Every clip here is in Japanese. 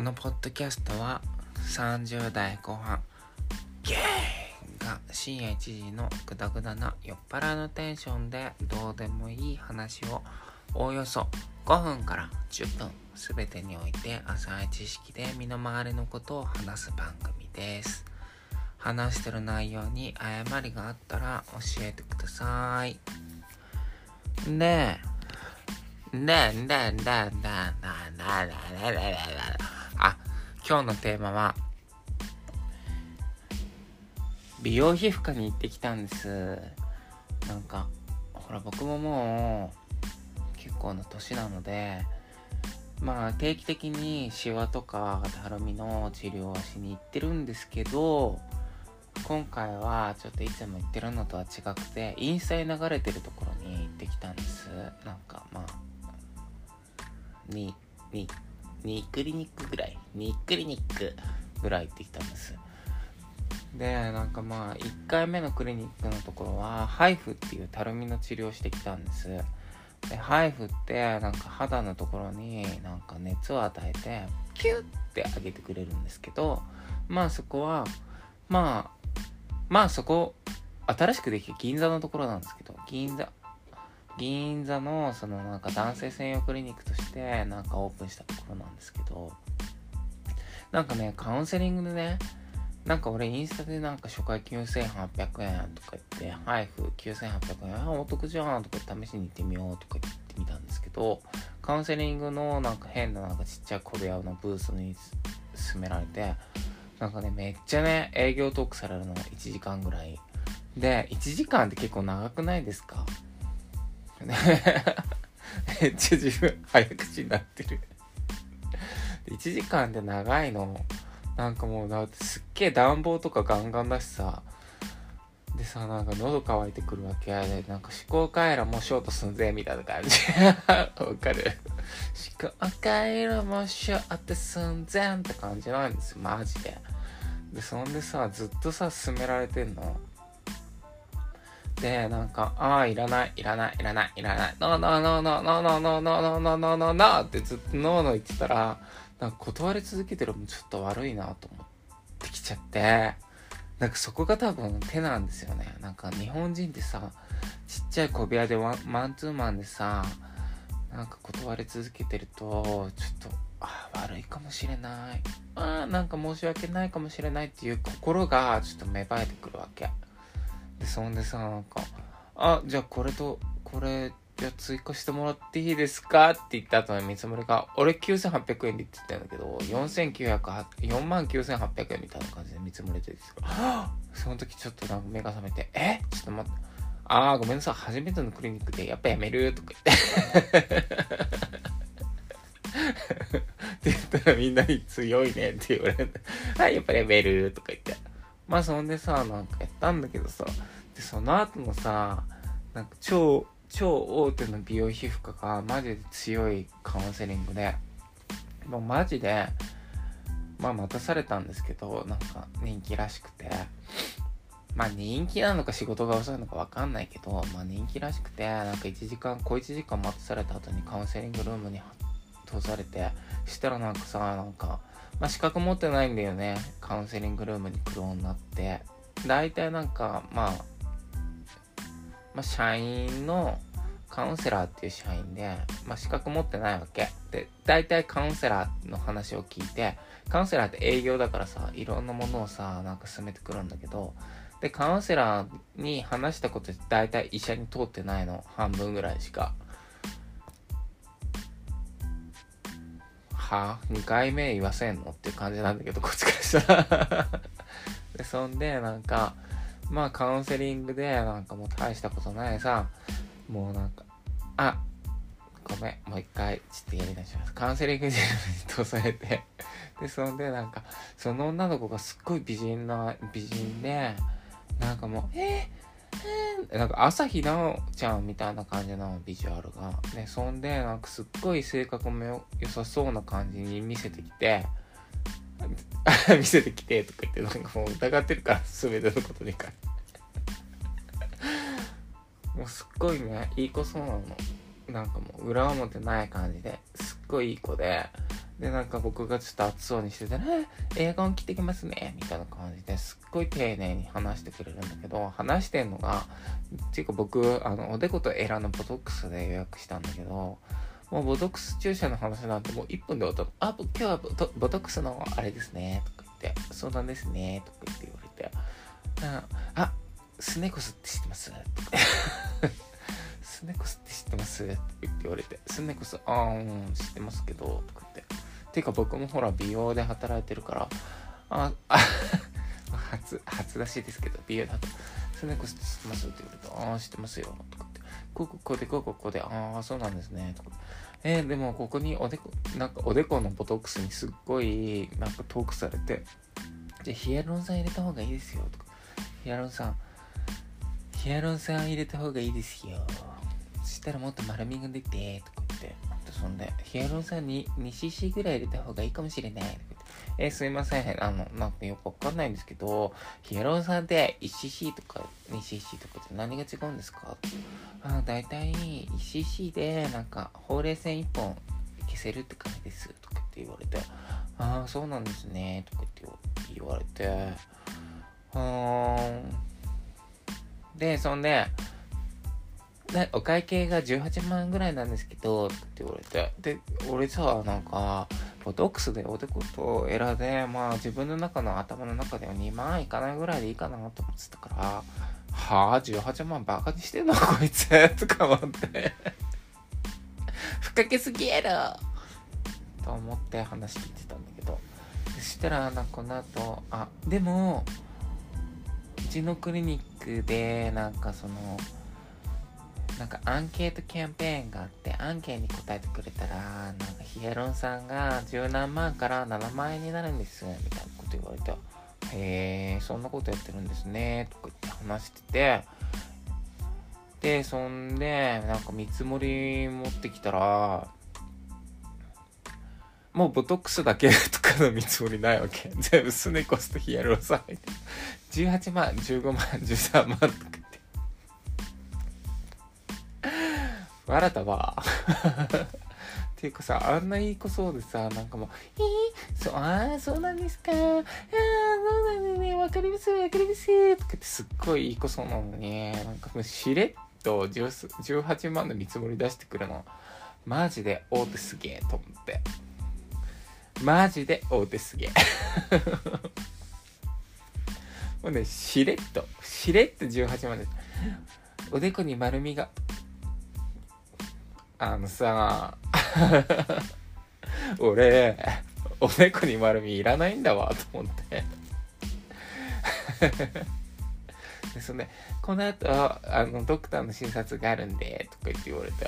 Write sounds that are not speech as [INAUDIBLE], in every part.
このポッドキャストは30代後半ゲーが深夜1時のグダグダな酔っ払いのテンションでどうでもいい話をおおよそ5分から10分全てにおいて浅い知識で身の回りのことを話す番組です。話してる内容に誤りがあったら教えてください。ねえ。ねえねえねえねえねえねえねえねえあ、今日のテーマは、美容皮膚科に行ってきたんです。なんか、ほら僕ももう結構な年なので、まあ定期的にシワとかたるみの治療はしに行ってるんですけど、今回はちょっといつも言ってるのとは違くて、インスタに流れてるところに行ってきたんです。なんかまあ、に、に、2クリニックぐらい2クリニックぐらい行ってきたんです。でなんかまあ1回目のクリニックのところはハイフっていうたるみの治療をしてきたんです。でハイフってなんか肌のところになんか熱を与えてキュッて上げてくれるんですけどまあそこはまあまあそこ新しくできて銀座のところなんですけど銀座銀座のそのなんか男性専用クリニックとしてなんかオープンしたところなんですけどなんかねカウンセリングでねなんか俺インスタでなんか初回9800円とか言って配布9800円お得じゃんとか試しに行ってみようとか言ってみたんですけどカウンセリングのなんか変ななんかちっちゃい小部屋のブースに進められてなんかねめっちゃね営業トークされるの1時間ぐらい。で1時間って結構長くないですか？[LAUGHS] めっちゃ自分早口になってる。1時間で長いの。なんかもうだってすっげえ暖房とかガンガンだしさ。でさなんか喉乾いてくるわけ。やでなんか思考回路もショートすんぜみたいな感じ。[LAUGHS] わかる。思考回路もショートすんぜんって感じなんですよ。マジで。でそんでさずっとさ勧められてんの、なんか、ああ、いらない、いらない、いらない、いらない、ノーノーノーノーノーノーノーノーノーノーノーノーノーってずっとノーノー言ってたら、なんか断り続けてるのもちょっと悪いなと思ってきちゃって、なんかそこが多分手なんですよね。なんか日本人ってさ、ちっちゃい小部屋でワンマンツーマンでさ、なんか断り続けてると、ちょっと、ああ悪いかもしれない。あなんか申し訳ないかもしれないっていう心がちょっと芽生えてくるわけ。でそんでさなんか「あじゃあこれとこれじゃあ追加してもらっていいですか?」って言った後に見積もりが「俺9800円で」って言ったんだけど4万9800円みたいな感じで見積もりてその時ちょっとなんか目が覚めて「え？ちょっと待ってああごめんなさい初めてのクリニックでやっぱやめる」とか言って [LAUGHS] って言ったらみんなに強いねって言われて、はい、やっぱりやめる？とか言って。まあそんでさ、なんかやったんだけどさ、で、その後のさ、なんか超、超大手の美容皮膚科がマジで強いカウンセリングで、もうマジで、まあ待たされたんですけど、なんか人気らしくて、まあ人気なのか仕事が遅いのかわかんないけど、まあ人気らしくて、なんか1時間、小1時間待たされた後にカウンセリングルームに通されて、したらなんかさ、なんか、まあ、資格持ってないんだよねカウンセリングルームに来る女って。大体なんか、まあ、まあ社員のカウンセラーっていう社員で、まあ、資格持ってないわけ。で大体カウンセラーの話を聞いてカウンセラーって営業だからさいろんなものをさなんか進めてくるんだけどでカウンセラーに話したことって大体医者に通ってないの。半分ぐらいしか。は？2回目言わせんの？っていう感じなんだけどこっちからしたら。[LAUGHS] でそんでなんかまあカウンセリングでなんかもう大したことないさ。もうなんかあごめんもう一回ちょっとやり直します。カウンセリングジェルに通されて。でそんでなんかその女の子がすっごい美人な美人でなんかもうえーなんか朝日奈央ちゃんみたいな感じのビジュアルが。ね、そんで、なんかすっごい性格も良さそうな感じに見せてきて、[LAUGHS] 見せてきてとか言って、なんかもう疑ってるから、全てのことに関して。[LAUGHS] もうすっごいね、いい子そうなの。なんかもう裏表ない感じですっごいいい子ででなんか僕がちょっと暑そうにしててねエアコン切ってきますねみたいな感じですっごい丁寧に話してくれるんだけど話してんのがっていうか僕あのおでことエラのボトックスで予約したんだけどもうボトックス注射の話なんてもう1分で終わった。あ、今日はボトボトックスのあれですね、とか言って、相談ですね、とか言って言われて、あ、スネコスって知ってます？と [LAUGHS] かスネコスって知ってます？って言われて、スネコス、あー、ん、知ってますけど、とか言って。ていうか僕もほら美容で働いてるから、あ、あ [LAUGHS] 初、初らしですけど、美容だと、スネコスって知ってます？って言われて、ああ、知ってますよ、ここ、こで、ここ、こで、ああ、そうなんですね、とか。えー、でもここにおでこ、なんかおでこのボトックスにすっごいなんかトークされて、じゃヒアルロン酸入れた方がいいですよとか、ヒアルロン酸、ヒアルロン酸入れた方がいいですよ。そしたらもっと丸みが出て、とか言って、そんで、ヒアルロン酸に 2cc ぐらい入れた方がいいかもしれない。とかえー、すいません。あの、なんかよくわかんないんですけど、ヒアルロン酸って 1cc とか 2cc とかって何が違うんですか？あだいたい 1cc でなんかほうれい線1本消せるって感じですとかって言われて、ああ、そうなんですねとかって言われて、うーん。で、そんで、で、お会計が18万ぐらいなんですけど、って言われて。で、俺さ、なんか、ボトックスでおでことエラで、まあ自分の中の頭の中では2万いかないぐらいでいいかなと思ってたから、はあ、18万バカにしてんのこいつ？とか思って。ふっかけすぎやろ！と思って話聞いてたんだけど。そしたら、なんかこの後、あ、でも、うちのクリニックで、なんかその、なんかアンケートキャンペーンがあってアンケートに答えてくれたらなんかヒアルロン酸が十何万から7万円になるんですみたいなこと言われてへえそんなことやってるんですねとか言って話してて。でそんでなんか見積もり持ってきたらもうボトックスだけとかの見積もりないわけ。全部スネコスとヒアルロン酸入って18万15万13万とか。笑ったわ。[LAUGHS] っていうかさ、あんないい子そうでさ、なんかもう、えー、そう、ああ、そうなんですか。ああ、そうなんですね。わかります、わかります。とかってすっごいいい子そうなのに、なんかもうしれっと18万の見積もり出してくるの。マジで大手すげえと思って。マジで大手すげえ。[LAUGHS] もうね、しれっと、しれっと18万です。おでこに丸みがあのさ、[LAUGHS] 俺、おでこに丸みいらないんだわ、と思って [LAUGHS] で、そんで、この後、あの、ドクターの診察があるんで、とか言って言われて、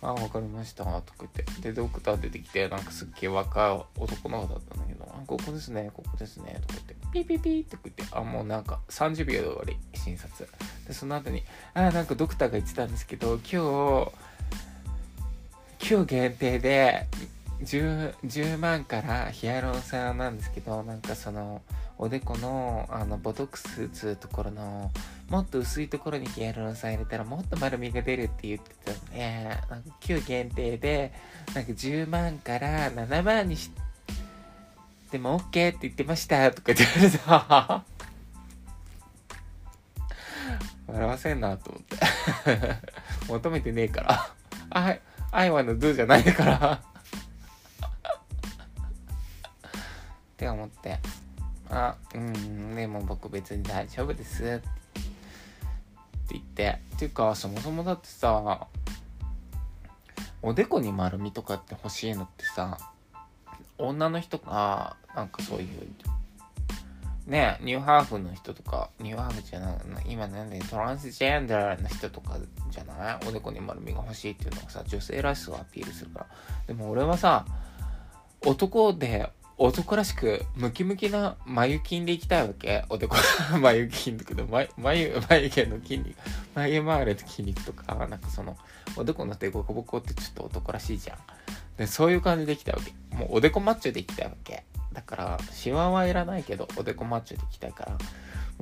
あ、わかりました、とか言って。で、ドクター出てきて、なんかすっげえ若い男の子だったんだけど、あ、ここですね、ここですね、とか言って、ピピピーって言って、あ、もうなんか30秒で終わり、診察。で、その後に、あ、なんかドクターが言ってたんですけど、今日、今日限定で 10, 10万からヒアルロン酸なんですけどなんかそのおでこのあのボトックスつうところのもっと薄いところにヒアルロン酸入れたらもっと丸みが出るって言ってたのでなんか今日限定でなんか10万から7万にしても OK って言ってましたとか言って言われた。[LAUGHS] 笑わせんなと思って。[LAUGHS] 求めてねえから。[LAUGHS] はい。I wanna do じゃないから。って思って、あ、うん、でも僕別に大丈夫です。って言って、っていうか、そもそもだってさ、おでこに丸みとかって欲しいのってさ、女の人が、なんかそういうねニューハーフの人とか、ニューハーフじゃない、今なんでトランスジェンダーの人とかじゃない？おでこに丸みが欲しいっていうのがさ、女性らしさをアピールするから。でも俺はさ、男で男らしくムキムキな眉筋でいきたいわけ？おでこ、眉筋とかで眉、眉、眉毛の筋肉、眉周りの筋肉とか、なんかその、おでこの手ボコボコってちょっと男らしいじゃん。で、そういう感じでいきたいわけ。もうおでこマッチョでいきたいわけ。だから、シワはいらないけど、おでこマッチョでいきたいから、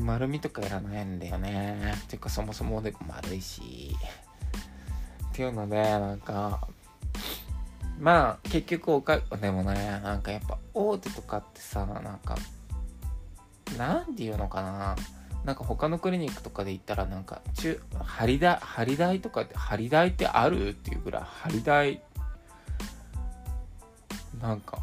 丸みとかいらないんだよね。ていうか、そもそもおでこ丸いし。っていうのでなんかまあ結局おかでもねなんかやっぱ大手とかってさなんかなんていうのかななんか他のクリニックとかで行ったらなんか中張り台張り台とかって張り台ってある？っていうぐらい張り台なんか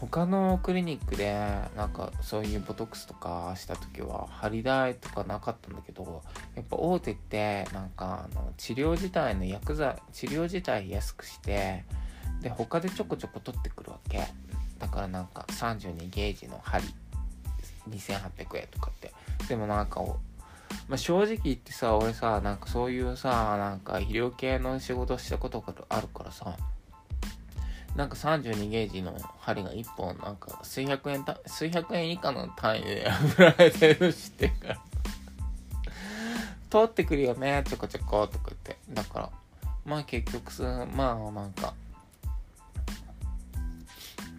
他のクリニックでなんかそういうボトックスとかした時は張り台とかなかったんだけどやっぱ大手ってなんかあの治療自体の薬剤治療自体安くしてで他でちょこちょこ取ってくるわけ。だからなんか32ゲージの針。2800円とかって。でもなんかまあ、正直言ってさ俺さなんかそういうさなんか医療系の仕事したことがあるからさなんか32ゲージの針が1本なんか数百円た数百円以下の単位で売られてるしてか通ってくるよねちょこちょことかってだからまあ結局まあなんか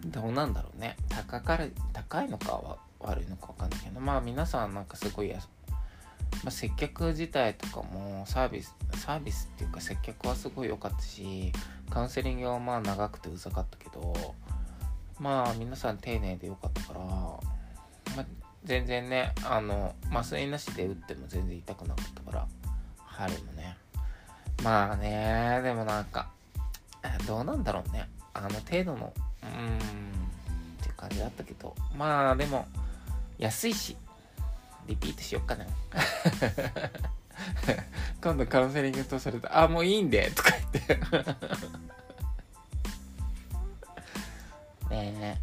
どうなんだろうね。高かる高いのかは悪いのか分かんないけどまあ皆さんなんかすごい安まあ、接客自体とかもサービスサービスっていうか接客はすごい良かったしカウンセリングはまあ長くてうざかったけどまあ皆さん丁寧で良かったから、まあ、全然ねあの麻酔なしで打っても全然痛くなかったから針もね。まあねでもなんかどうなんだろうね。あの程度のうーんって感じだったけどまあでも安いし。リピートしよっかな。[LAUGHS] 今度カウンセリングとされたあもういいんでとか言って。[LAUGHS] ねえ。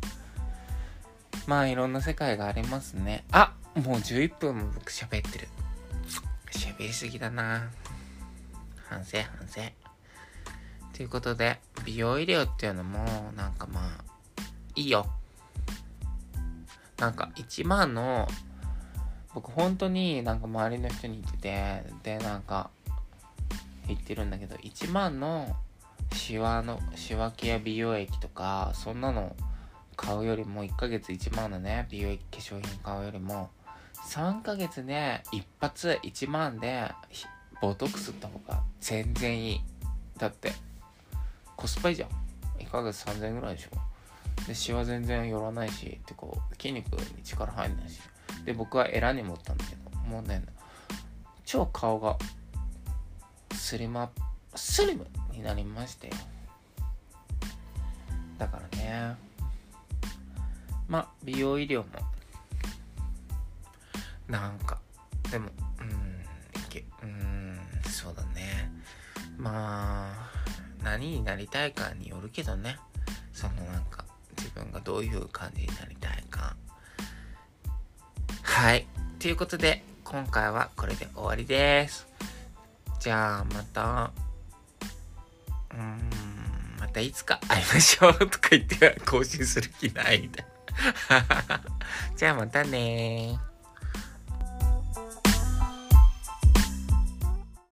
まあいろんな世界がありますね。あもう11分も僕喋ってる。喋りすぎだな。反省反省。ということで美容医療っていうのもなんかまあいいよ。なんか1万の僕本当になんか周りの人に言っててでなんか言ってるんだけど1万のシワのシワケア美容液とかそんなの買うよりも1ヶ月1万のね美容液化粧品買うよりも3ヶ月で一発1万でボトックスった方が全然いい。だってコスパいいじゃん。1ヶ月3000円ぐらいでしょ。でシワ全然寄らないしってこう筋肉に力入んないし。で僕はエラに持ったんだけどもうね超顔がスリムスリムになりましたよだからね。まあ美容医療も。なんかでもうんいけうんそうだね。まあ何になりたいかによるけどね。そのなんか自分がどういう感じになりたいか。はい。ということで、今回はこれで終わりです。じゃあ、また、うーん、またいつか会いましょうとか言って更新する気ないみたいな。[LAUGHS] じゃあまたね